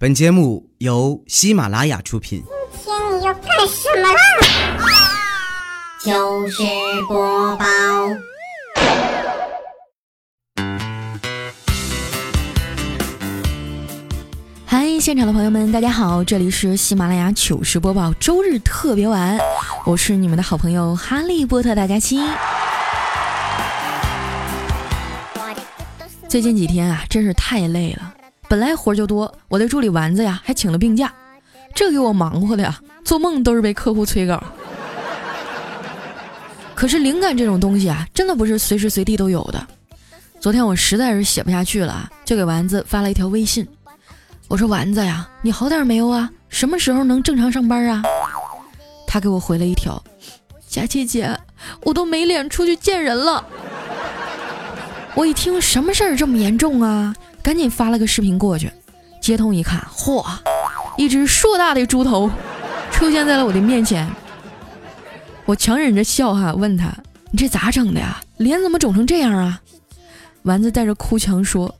本节目由喜马拉雅出品。今天你要干什么啦？就是播报，嗨，现场的朋友们，大家好，这里是喜马拉雅糗事播报周日特别晚，我是你们的好朋友哈利波特大家期。最近几天啊，真是太累了。本来活就多，我的助理丸子呀还请了病假，这给我忙活的呀，做梦都是被客户催稿。可是灵感这种东西啊，真的不是随时随地都有的。昨天我实在是写不下去了，就给丸子发了一条微信，我说：“丸子呀，你好点没有啊？什么时候能正常上班啊？”他给我回了一条：“佳琪姐，我都没脸出去见人了。”我一听，什么事儿这么严重啊？赶紧发了个视频过去，接通一看，嚯，一只硕大的猪头出现在了我的面前。我强忍着笑哈，问他：“你这咋整的呀？脸怎么肿成这样啊？”丸子带着哭腔说：“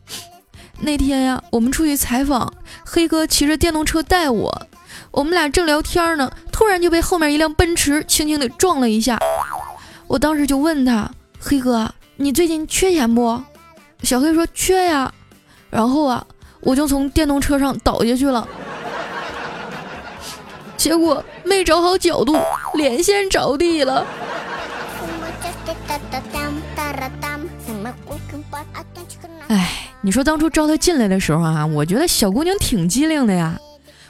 那天呀，我们出去采访，黑哥骑着电动车带我，我们俩正聊天呢，突然就被后面一辆奔驰轻轻的撞了一下。我当时就问他：黑哥，你最近缺钱不？小黑说缺呀。”然后啊，我就从电动车上倒下去了，结果没找好角度，脸先着地了。哎，你说当初招她进来的时候啊，我觉得小姑娘挺机灵的呀。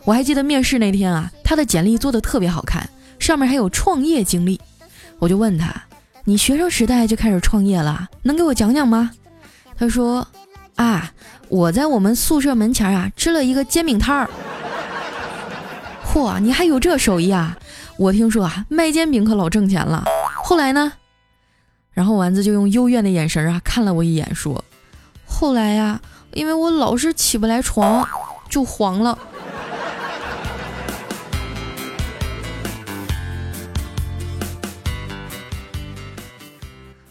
我还记得面试那天啊，她的简历做的特别好看，上面还有创业经历。我就问她：“你学生时代就开始创业了，能给我讲讲吗？”她说：“啊。”我在我们宿舍门前啊支了一个煎饼摊儿。嚯，你还有这手艺啊？我听说啊，卖煎饼可老挣钱了。后来呢？然后丸子就用幽怨的眼神啊看了我一眼，说：“后来呀，因为我老是起不来床，就黄了。”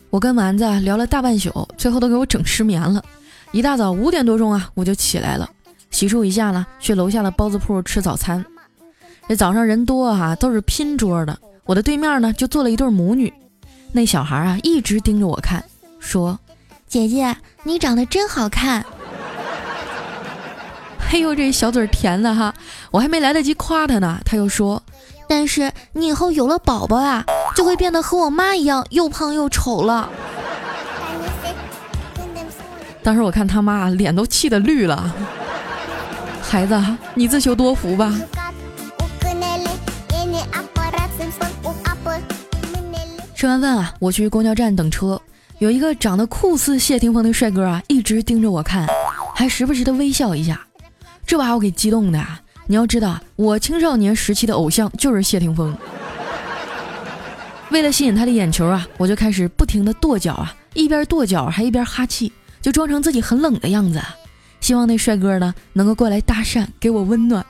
我跟丸子聊了大半宿，最后都给我整失眠了。一大早五点多钟啊，我就起来了，洗漱一下呢，去楼下的包子铺吃早餐。这早上人多哈，都是拼桌的。我的对面呢，就坐了一对母女。那小孩啊，一直盯着我看，说：“姐姐，你长得真好看。” 哎呦，这小嘴甜的哈，我还没来得及夸他呢，他又说：“但是你以后有了宝宝啊，就会变得和我妈一样，又胖又丑了。”当时我看他妈脸都气得绿了，孩子，你自求多福吧。吃完饭啊，我去公交站等车，有一个长得酷似谢霆锋的帅哥啊，一直盯着我看，还时不时的微笑一下，这把我给激动的。你要知道，我青少年时期的偶像就是谢霆锋。为了吸引他的眼球啊，我就开始不停的跺脚啊，一边跺脚还一边哈气。就装成自己很冷的样子，希望那帅哥呢能够过来搭讪，给我温暖。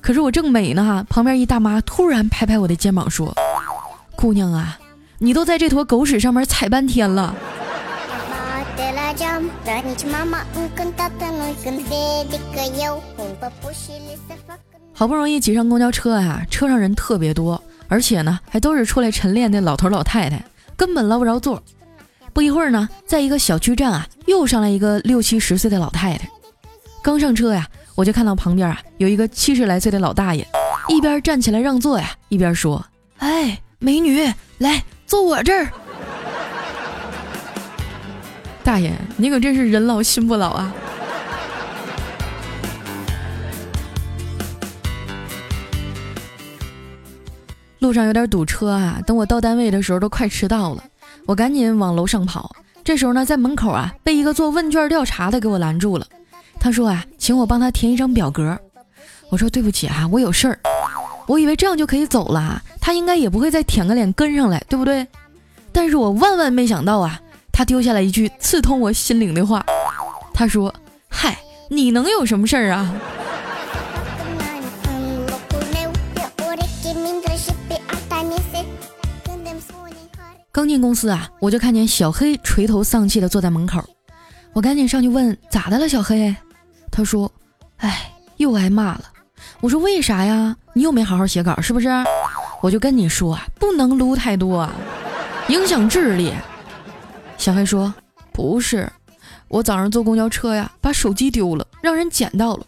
可是我正美呢，旁边一大妈突然拍拍我的肩膀说：“姑娘啊，你都在这坨狗屎上面踩半天了。”好不容易挤上公交车呀，车上人特别多，而且呢还都是出来晨练的老头老太太，根本捞不着座。不一会儿呢，在一个小区站啊，又上来一个六七十岁的老太太。刚上车呀，我就看到旁边啊有一个七十来岁的老大爷，一边站起来让座呀，一边说：“哎，美女，来坐我这儿。”大爷，你可真是人老心不老啊！路上有点堵车啊，等我到单位的时候都快迟到了。我赶紧往楼上跑，这时候呢，在门口啊，被一个做问卷调查的给我拦住了。他说啊，请我帮他填一张表格。我说对不起啊，我有事儿。我以为这样就可以走了，他应该也不会再舔个脸跟上来，对不对？但是我万万没想到啊，他丢下来一句刺痛我心灵的话。他说：“嗨，你能有什么事儿啊？”刚进公司啊，我就看见小黑垂头丧气的坐在门口，我赶紧上去问咋的了，小黑？他说：“哎，又挨骂了。我说为啥呀？你又没好好写稿是不是？我就跟你说啊，不能撸太多，影响智力。小黑说不是，我早上坐公交车呀，把手机丢了，让人捡到了。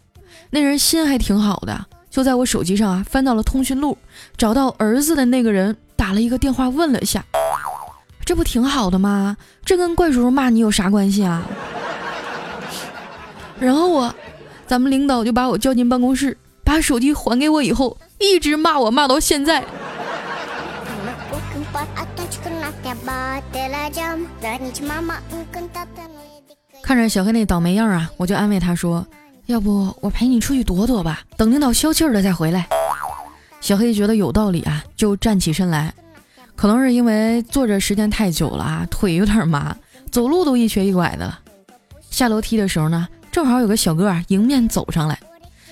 那人心还挺好的，就在我手机上啊翻到了通讯录，找到儿子的那个人打了一个电话问了一下，这不挺好的吗？这跟怪叔叔骂你有啥关系啊？然后我，咱们领导就把我叫进办公室。把手机还给我以后，一直骂我骂到现在。看着小黑那倒霉样啊，我就安慰他说：“要不我陪你出去躲躲吧，等领导消气了再回来。”小黑觉得有道理啊，就站起身来。可能是因为坐着时间太久了啊，腿有点麻，走路都一瘸一拐的了。下楼梯的时候呢，正好有个小哥啊迎面走上来。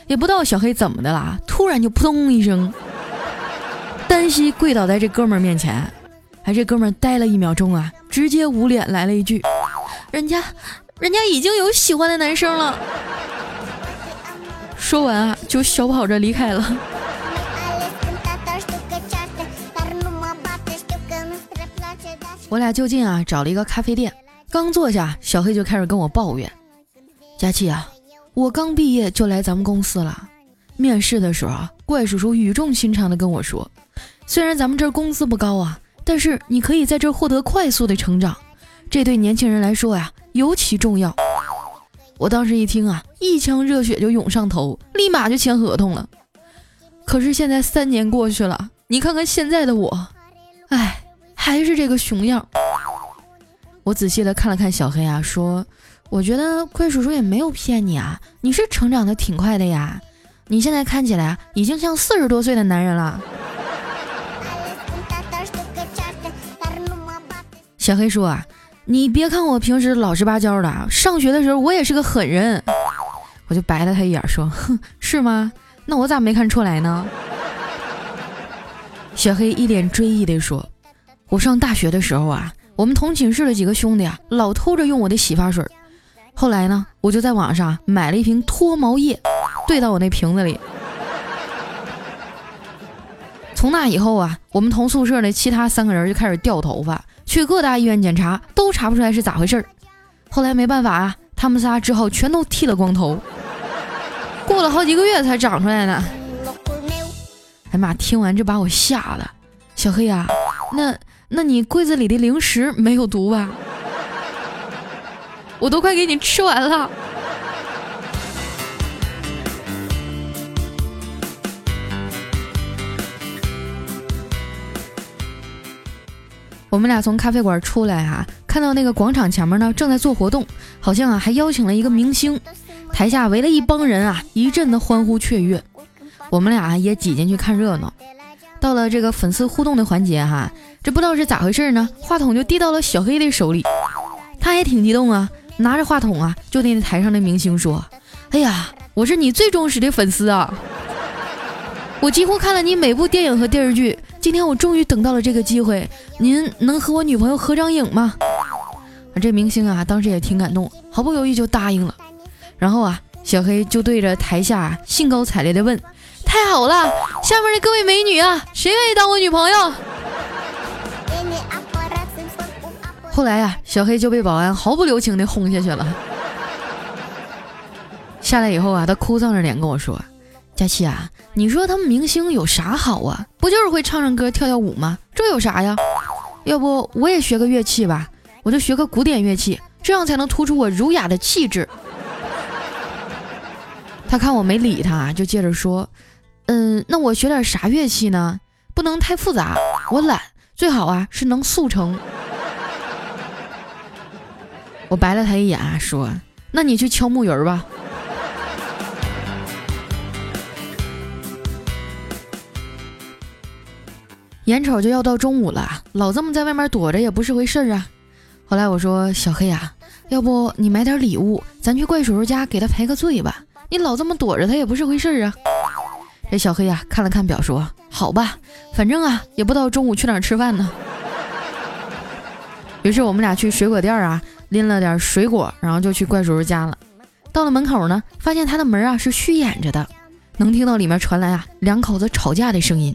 也不知道小黑怎么的了，突然就扑通一声，单膝跪倒在这哥们儿面前，哎，这哥们儿呆了一秒钟啊，直接捂脸来了一句：“人家，人家已经有喜欢的男生了。”说完啊，就小跑着离开了。我俩就近啊找了一个咖啡店，刚坐下，小黑就开始跟我抱怨：“佳琪啊。”我刚毕业就来咱们公司了，面试的时候啊，怪叔叔语重心长的跟我说：“虽然咱们这儿工资不高啊，但是你可以在这儿获得快速的成长，这对年轻人来说呀尤其重要。”我当时一听啊，一腔热血就涌上头，立马就签合同了。可是现在三年过去了，你看看现在的我，哎，还是这个熊样。我仔细的看了看小黑啊，说。我觉得怪叔叔也没有骗你啊，你是成长的挺快的呀，你现在看起来啊，已经像四十多岁的男人了。小黑说啊，你别看我平时老实巴交的，上学的时候我也是个狠人。我就白了他一眼说，哼，是吗？那我咋没看出来呢？小黑一脸追忆地说，我上大学的时候啊，我们同寝室的几个兄弟啊，老偷着用我的洗发水。后来呢，我就在网上买了一瓶脱毛液，兑到我那瓶子里。从那以后啊，我们同宿舍的其他三个人就开始掉头发，去各大医院检查，都查不出来是咋回事儿。后来没办法啊，他们仨只好全都剃了光头。过了好几个月才长出来呢。哎妈，听完这把我吓的。小黑啊，那那你柜子里的零食没有毒吧？我都快给你吃完了。我们俩从咖啡馆出来哈，看到那个广场前面呢正在做活动，好像啊还邀请了一个明星，台下围了一帮人啊，一阵的欢呼雀跃。我们俩也挤进去看热闹。到了这个粉丝互动的环节哈，这不知道是咋回事呢，话筒就递到了小黑的手里，他也挺激动啊。拿着话筒啊，就对那台上的明星说：“哎呀，我是你最忠实的粉丝啊！我几乎看了你每部电影和电视剧。今天我终于等到了这个机会，您能和我女朋友合张影吗？”这明星啊，当时也挺感动，毫不犹豫就答应了。然后啊，小黑就对着台下兴高采烈地问：“太好了，下面的各位美女啊，谁愿意当我女朋友？”后来呀，小黑就被保安毫不留情地轰下去了。下来以后啊，他哭丧着脸跟我说：“佳琪啊，你说他们明星有啥好啊？不就是会唱唱歌、跳跳舞吗？这有啥呀？要不我也学个乐器吧？我就学个古典乐器，这样才能突出我儒雅的气质。”他看我没理他，就接着说：“嗯，那我学点啥乐器呢？不能太复杂，我懒，最好啊是能速成。”我白了他一眼，说：“那你去敲木鱼吧。”眼瞅就要到中午了，老这么在外面躲着也不是回事啊。后来我说：“小黑啊，要不你买点礼物，咱去怪叔叔家给他赔个罪吧？你老这么躲着他也不是回事啊。”这小黑呀看了看表，说：“好吧，反正啊也不知道中午去哪儿吃饭呢。”于是我们俩去水果店啊。拎了点水果，然后就去怪叔叔家了。到了门口呢，发现他的门啊是虚掩着的，能听到里面传来啊两口子吵架的声音。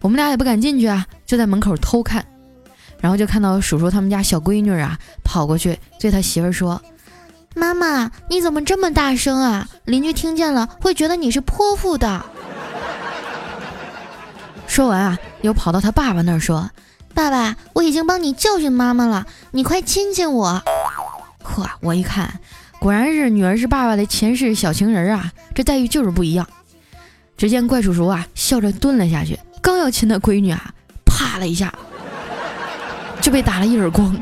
我们俩也不敢进去啊，就在门口偷看。然后就看到叔叔他们家小闺女啊跑过去对他媳妇说：“妈妈，你怎么这么大声啊？邻居听见了会觉得你是泼妇的。”说完啊，又跑到他爸爸那儿说：“爸爸，我已经帮你教训妈妈了，你快亲亲我。”嚯，我一看，果然是女儿是爸爸的前世小情人啊，这待遇就是不一样。只见怪叔叔啊笑着蹲了下去，刚要亲他闺女啊，啪了一下。就被打了一耳光，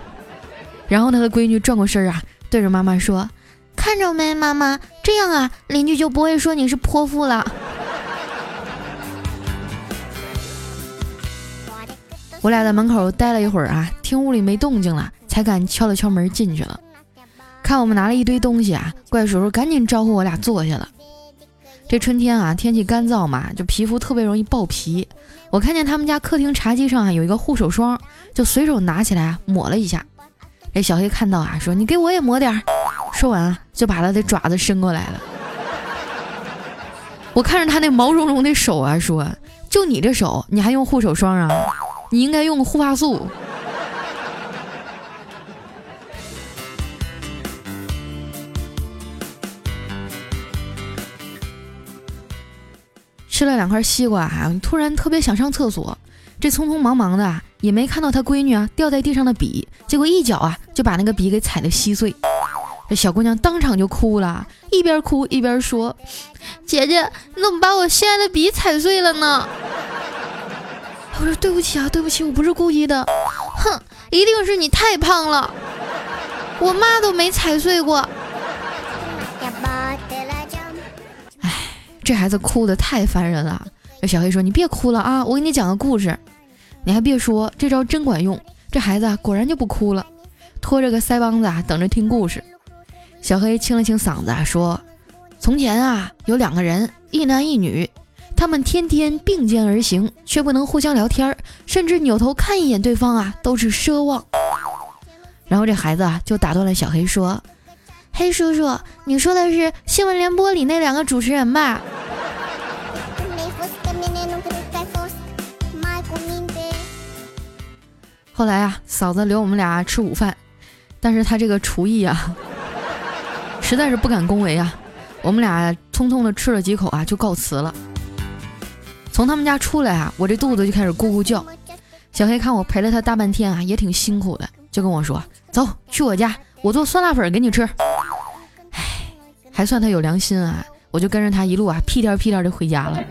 然后他的闺女转过身啊，对着妈妈说：“看着没，妈妈，这样啊，邻居就不会说你是泼妇了。”我俩在门口待了一会儿啊，听屋里没动静了，才敢敲了敲门进去了。看我们拿了一堆东西啊，怪叔叔赶紧招呼我俩坐下了。这春天啊，天气干燥嘛，就皮肤特别容易爆皮。我看见他们家客厅茶几上啊有一个护手霜，就随手拿起来抹了一下。这小黑看到啊，说：“你给我也抹点儿。”说完啊，就把他的爪子伸过来了。我看着他那毛茸茸的手啊，说：“就你这手，你还用护手霜啊？你应该用护发素。”吃了两块西瓜啊，突然特别想上厕所。这匆匆忙忙的也没看到他闺女啊掉在地上的笔，结果一脚啊就把那个笔给踩得稀碎。这小姑娘当场就哭了，一边哭一边说：“姐姐，你怎么把我心爱的笔踩碎了呢？”我说：“对不起啊，对不起，我不是故意的。”哼，一定是你太胖了，我妈都没踩碎过。哎这孩子哭的太烦人了。这小黑说：“你别哭了啊，我给你讲个故事。你还别说，这招真管用。这孩子果然就不哭了，拖着个腮帮子啊，等着听故事。”小黑清了清嗓子啊说：“从前啊，有两个人，一男一女，他们天天并肩而行，却不能互相聊天，甚至扭头看一眼对方啊，都是奢望。”然后这孩子啊，就打断了小黑说。黑叔叔，你说的是新闻联播里那两个主持人吧？后来啊，嫂子留我们俩吃午饭，但是他这个厨艺啊，实在是不敢恭维啊。我们俩匆匆的吃了几口啊，就告辞了。从他们家出来啊，我这肚子就开始咕咕叫。小黑看我陪了他大半天啊，也挺辛苦的，就跟我说：“走去我家，我做酸辣粉给你吃。”哎还算他有良心啊！我就跟着他一路啊屁颠屁颠的回家了。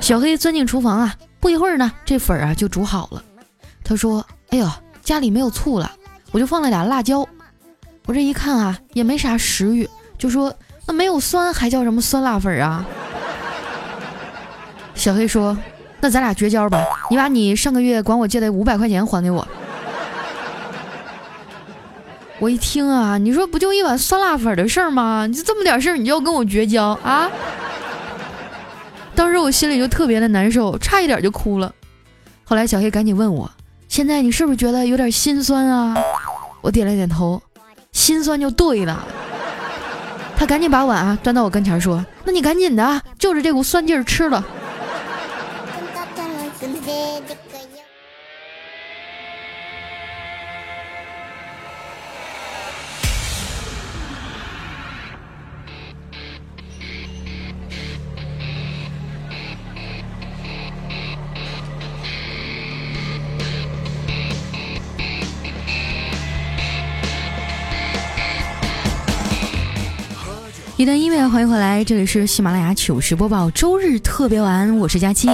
小黑钻进厨房啊，不一会儿呢，这粉啊就煮好了。他说：“哎呦，家里没有醋了，我就放了俩辣椒。”我这一看啊，也没啥食欲，就说：“那没有酸还叫什么酸辣粉啊？”小黑说：“那咱俩绝交吧，你把你上个月管我借的五百块钱还给我。”我一听啊，你说不就一碗酸辣粉的事儿吗？你就这么点事儿，你就要跟我绝交啊？当时我心里就特别的难受，差一点就哭了。后来小黑赶紧问我，现在你是不是觉得有点心酸啊？我点了点头，心酸就对了。他赶紧把碗啊端到我跟前说：“那你赶紧的，就着这股酸劲儿吃了。”一段音乐，欢迎回来，这里是喜马拉雅糗事播报周日特别晚，我是佳期。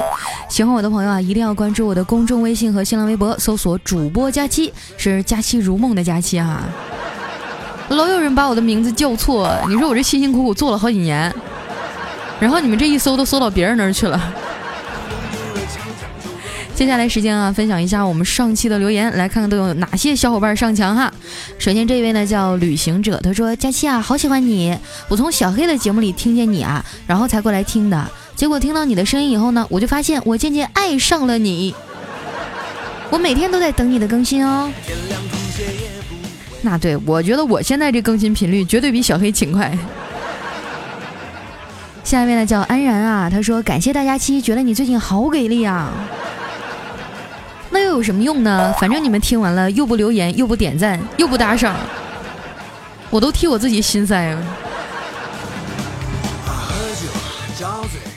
喜欢我的朋友啊，一定要关注我的公众微信和新浪微博，搜索主播佳期，是佳期如梦的佳期啊。老有人把我的名字叫错，你说我这辛辛苦苦做了好几年，然后你们这一搜都搜到别人那儿去了。接下来时间啊，分享一下我们上期的留言，来看看都有哪些小伙伴上墙哈。首先这一位呢叫旅行者，他说：“佳期啊，好喜欢你，我从小黑的节目里听见你啊，然后才过来听的。结果听到你的声音以后呢，我就发现我渐渐爱上了你。我每天都在等你的更新哦。”那对我觉得我现在这更新频率绝对比小黑勤快。下一位呢叫安然啊，他说感谢大家期，觉得你最近好给力啊。那又有什么用呢？反正你们听完了又不留言，又不点赞，又不打赏，我都替我自己心塞了。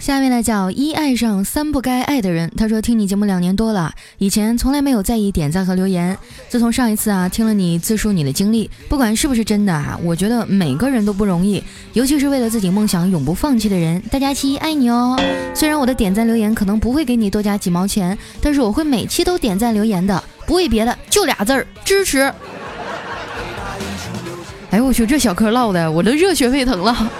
下面呢叫一爱上三不该爱的人，他说听你节目两年多了，以前从来没有在意点赞和留言，自从上一次啊听了你自述你的经历，不管是不是真的啊，我觉得每个人都不容易，尤其是为了自己梦想永不放弃的人。大家七爱你哦！虽然我的点赞留言可能不会给你多加几毛钱，但是我会每期都点赞留言的，不为别的，就俩字儿支持。哎我去，这小嗑唠的我都热血沸腾了。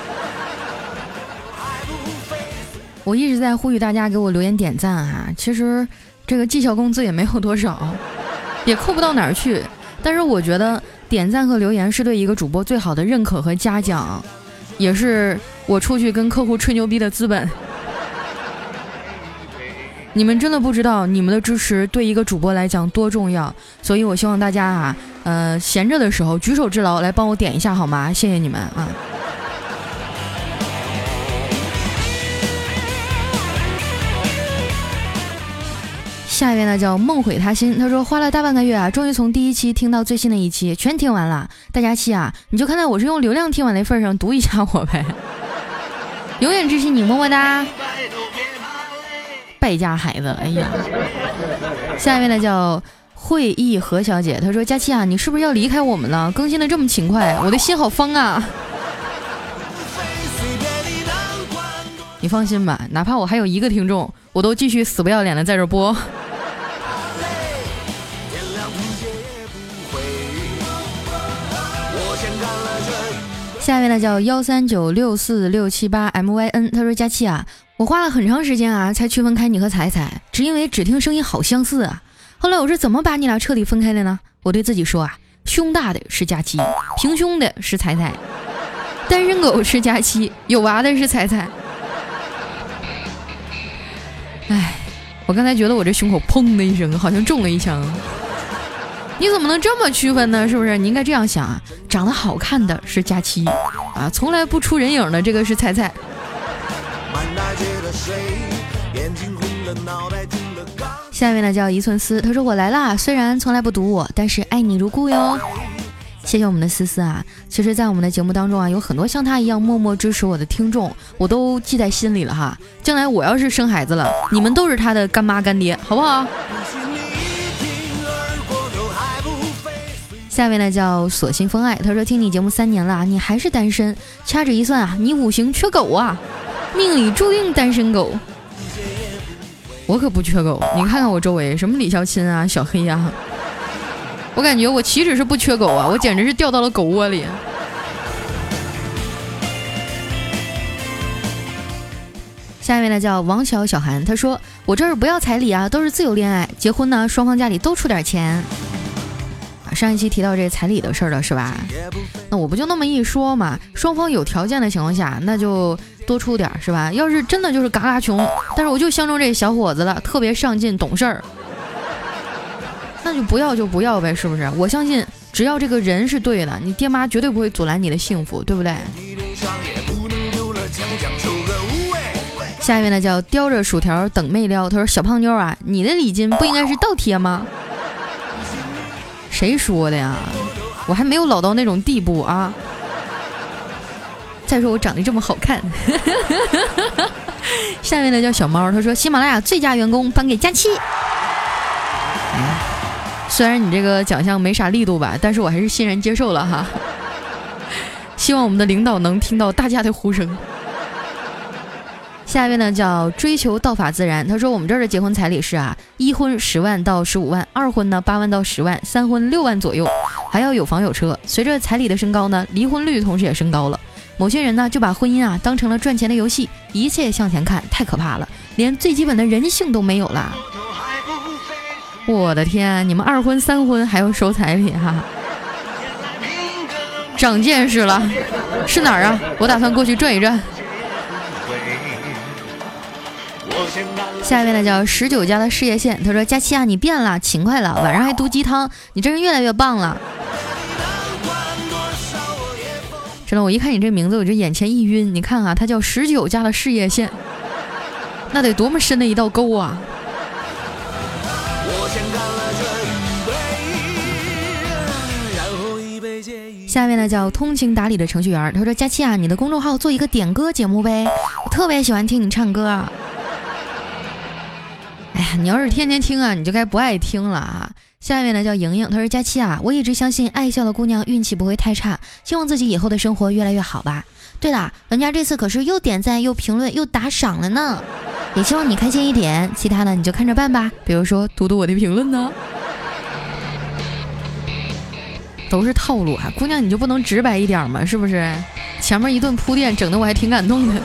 我一直在呼吁大家给我留言点赞哈，其实这个绩效工资也没有多少，也扣不到哪儿去。但是我觉得点赞和留言是对一个主播最好的认可和嘉奖，也是我出去跟客户吹牛逼的资本。你们真的不知道你们的支持对一个主播来讲多重要，所以我希望大家啊，呃，闲着的时候举手之劳来帮我点一下好吗？谢谢你们啊。下一位呢叫梦毁他心，他说花了大半个月啊，终于从第一期听到最新的一期，全听完了。大家期啊，你就看在我是用流量听完的份上读一下我呗。永远支持你，么么哒。败家孩子，哎呀。下一位呢叫会意何小姐，她说佳期啊，你是不是要离开我们了？更新的这么勤快，我的心好慌啊。你放心吧，哪怕我还有一个听众，我都继续死不要脸的在这播。下一位呢叫幺三九六四六七八 M Y N，他说佳期啊，我花了很长时间啊才区分开你和彩彩，只因为只听声音好相似啊。后来我是怎么把你俩彻底分开的呢？我对自己说啊，胸大的是佳期，平胸的是彩彩，单身狗是佳期，有娃的是彩彩。哎，我刚才觉得我这胸口砰的一声，好像中了一枪。你怎么能这么区分呢？是不是？你应该这样想啊，长得好看的是佳期，啊，从来不出人影的这个是菜菜。下面呢叫一寸丝，他说我来啦，虽然从来不读我，但是爱你如故哟。谢谢我们的思思啊，其实，在我们的节目当中啊，有很多像他一样默默支持我的听众，我都记在心里了哈。将来我要是生孩子了，你们都是他的干妈干爹，好不好？下面呢叫索性风爱，他说听你节目三年了，你还是单身，掐指一算啊，你五行缺狗啊，命里注定单身狗。我可不缺狗，你看看我周围什么李孝钦啊、小黑呀，我感觉我岂止是不缺狗啊，我简直是掉到了狗窝里。下一位呢叫王小小韩，他说我这儿不要彩礼啊，都是自由恋爱，结婚呢双方家里都出点钱。上一期提到这彩礼的事儿了，是吧？那我不就那么一说嘛？双方有条件的情况下，那就多出点儿，是吧？要是真的就是嘎嘎穷，但是我就相中这小伙子了，特别上进懂事儿，那就不要就不要呗，是不是？我相信只要这个人是对的，你爹妈绝对不会阻拦你的幸福，对不对？下一位呢叫叼着薯条等妹撩，他说小胖妞啊，你的礼金不应该是倒贴吗？谁说的呀？我还没有老到那种地步啊！再说我长得这么好看。下面呢叫小猫，他说喜马拉雅最佳员工颁给佳期。虽然你这个奖项没啥力度吧，但是我还是欣然接受了哈。希望我们的领导能听到大家的呼声。下一位呢叫追求道法自然，他说我们这儿的结婚彩礼是啊，一婚十万到十五万，二婚呢八万到十万，三婚六万左右，还要有房有车。随着彩礼的升高呢，离婚率同时也升高了。某些人呢就把婚姻啊当成了赚钱的游戏，一切向前看，太可怕了，连最基本的人性都没有了。我的天，你们二婚三婚还要收彩礼哈，长见识了，是哪儿啊？我打算过去转一转。下一位呢叫十九家的事业线，他说：佳期啊，你变了，勤快了，晚上还读鸡汤，你真是越来越棒了。真的，我一看你这名字，我就眼前一晕。你看啊，他叫十九加的事业线，那得多么深的一道沟啊！下面呢叫通情达理的程序员，他说：“佳期啊，你的公众号做一个点歌节目呗，我特别喜欢听你唱歌。”你要是天天听啊，你就该不爱听了啊。下面呢叫莹莹，她说：“佳期啊，我一直相信爱笑的姑娘运气不会太差，希望自己以后的生活越来越好吧。对了，人家这次可是又点赞又评论又打赏了呢，也希望你开心一点，其他的你就看着办吧。比如说读读我的评论呢。”都是套路啊，姑娘你就不能直白一点吗？是不是？前面一顿铺垫，整的我还挺感动的。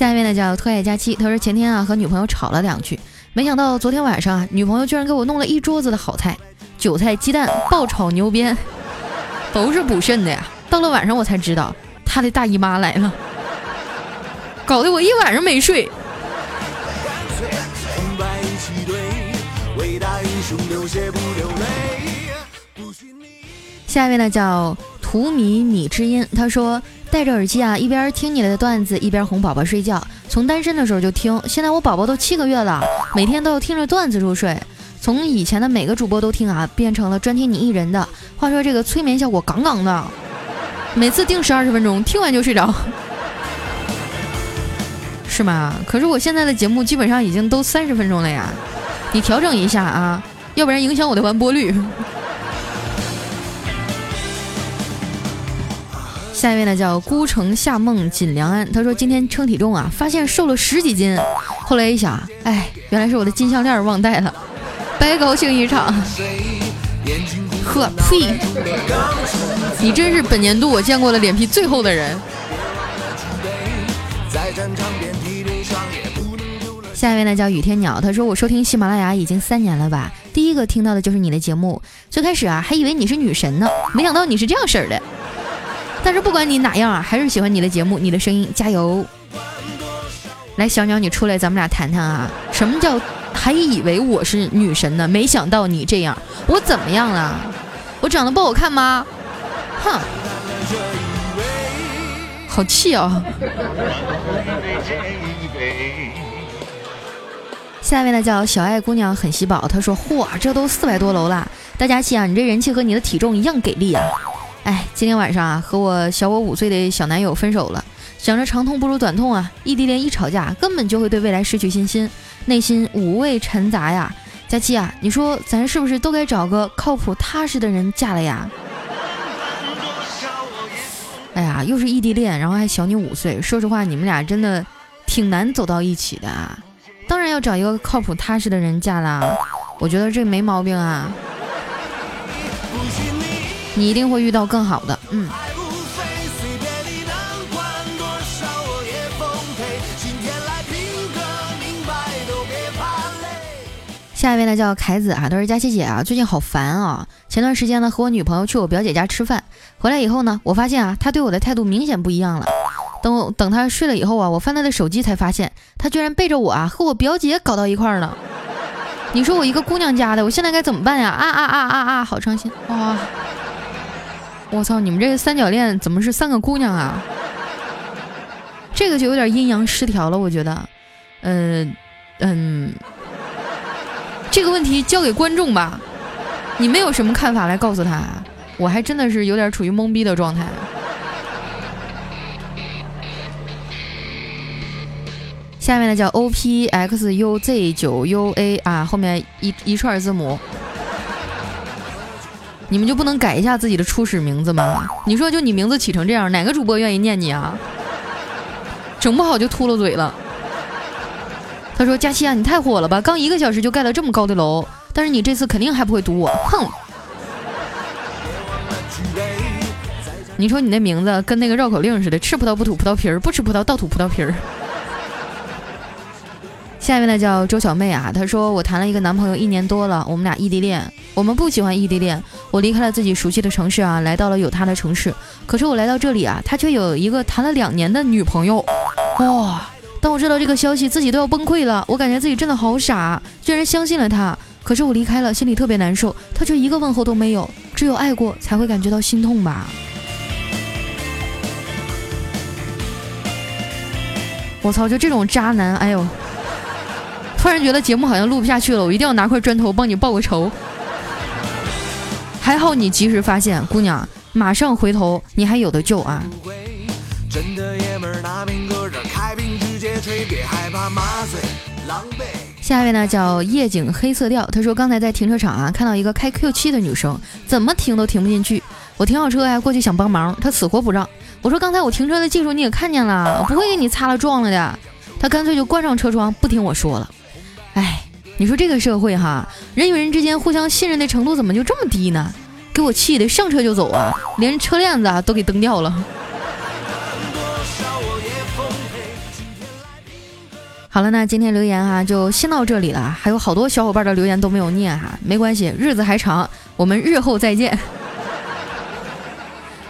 下面呢叫特爱佳期，他说前天啊和女朋友吵了两句，没想到昨天晚上啊女朋友居然给我弄了一桌子的好菜，韭菜鸡蛋爆炒牛鞭，都是补肾的呀。到了晚上我才知道她的大姨妈来了，搞得我一晚上没睡。下一位呢叫图米米之音，他说戴着耳机啊，一边听你的段子，一边哄宝宝睡觉。从单身的时候就听，现在我宝宝都七个月了，每天都要听着段子入睡。从以前的每个主播都听啊，变成了专听你一人的。话说这个催眠效果杠杠的，每次定时二十分钟，听完就睡着，是吗？可是我现在的节目基本上已经都三十分钟了呀，你调整一下啊。要不然影响我的完播率。下一位呢叫孤城夏梦锦良安，他说今天称体重啊，发现瘦了十几斤。后来一想，哎，原来是我的金项链忘带了，白高兴一场。呵呸！你真是本年度我见过的脸皮最厚的人。下一位呢叫雨天鸟，他说我收听喜马拉雅已经三年了吧。第一个听到的就是你的节目，最开始啊还以为你是女神呢，没想到你是这样式儿的。但是不管你哪样啊，还是喜欢你的节目，你的声音，加油！来，小鸟你出来，咱们俩谈谈啊，什么叫还以为我是女神呢？没想到你这样，我怎么样了？我长得不好看吗？哼，好气啊！下面呢叫小爱姑娘很喜宝，她说：嚯，这都四百多楼了，大家气啊！你这人气和你的体重一样给力啊！哎，今天晚上啊，和我小我五岁的小男友分手了，想着长痛不如短痛啊，异地恋一吵架，根本就会对未来失去信心，内心五味陈杂呀。佳期啊，你说咱是不是都该找个靠谱踏实的人嫁了呀？哎呀，又是异地恋，然后还小你五岁，说实话，你们俩真的挺难走到一起的啊。当然要找一个靠谱踏实的人嫁啦，我觉得这没毛病啊。你一定会遇到更好的，嗯。下一位呢叫凯子啊，他说佳琪姐啊，最近好烦啊。前段时间呢和我女朋友去我表姐家吃饭，回来以后呢，我发现啊她对我的态度明显不一样了。等等，他睡了以后啊，我翻他的手机才发现，他居然背着我啊和我表姐搞到一块儿了。你说我一个姑娘家的，我现在该怎么办呀？啊啊啊啊啊！好伤心啊！我操，你们这个三角恋怎么是三个姑娘啊？这个就有点阴阳失调了，我觉得。嗯嗯，这个问题交给观众吧。你们有什么看法来告诉他？我还真的是有点处于懵逼的状态。下面呢叫 O P X U Z 九 U A 啊，后面一一串字母，你们就不能改一下自己的初始名字吗？你说就你名字起成这样，哪个主播愿意念你啊？整不好就秃噜嘴了。他说：“佳期啊，你太火了吧？刚一个小时就盖了这么高的楼，但是你这次肯定还不会堵我，哼！你说你那名字跟那个绕口令似的，吃葡萄不吐葡萄皮儿，不吃葡萄倒吐葡萄皮儿。”下面呢叫周小妹啊，她说我谈了一个男朋友一年多了，我们俩异地恋，我们不喜欢异地恋。我离开了自己熟悉的城市啊，来到了有他的城市。可是我来到这里啊，他却有一个谈了两年的女朋友。哇！当我知道这个消息，自己都要崩溃了。我感觉自己真的好傻，居然相信了他。可是我离开了，心里特别难受，他却一个问候都没有。只有爱过，才会感觉到心痛吧。我操，就这种渣男，哎呦！突然觉得节目好像录不下去了，我一定要拿块砖头帮你报个仇。还好你及时发现，姑娘，马上回头，你还有的救啊！下一位呢叫夜景黑色调，他说刚才在停车场啊看到一个开 Q7 的女生，怎么停都停不进去。我停好车呀，过去想帮忙，她死活不让。我说刚才我停车的技术你也看见了，不会给你擦了撞了的。她干脆就关上车窗，不听我说了。哎，你说这个社会哈，人与人之间互相信任的程度怎么就这么低呢？给我气的上车就走啊，连车链子啊都给蹬掉了。好了，那今天留言哈就先到这里了，还有好多小伙伴的留言都没有念哈，没关系，日子还长，我们日后再见。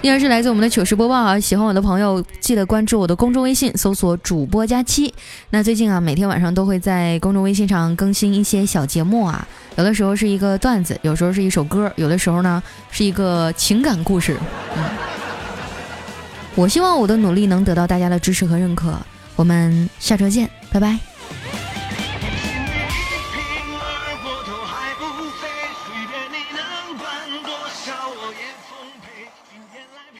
依然是来自我们的糗事播报啊！喜欢我的朋友记得关注我的公众微信，搜索“主播佳期”。那最近啊，每天晚上都会在公众微信上更新一些小节目啊，有的时候是一个段子，有时候是一首歌，有的时候呢是一个情感故事。嗯，我希望我的努力能得到大家的支持和认可。我们下周见，拜拜。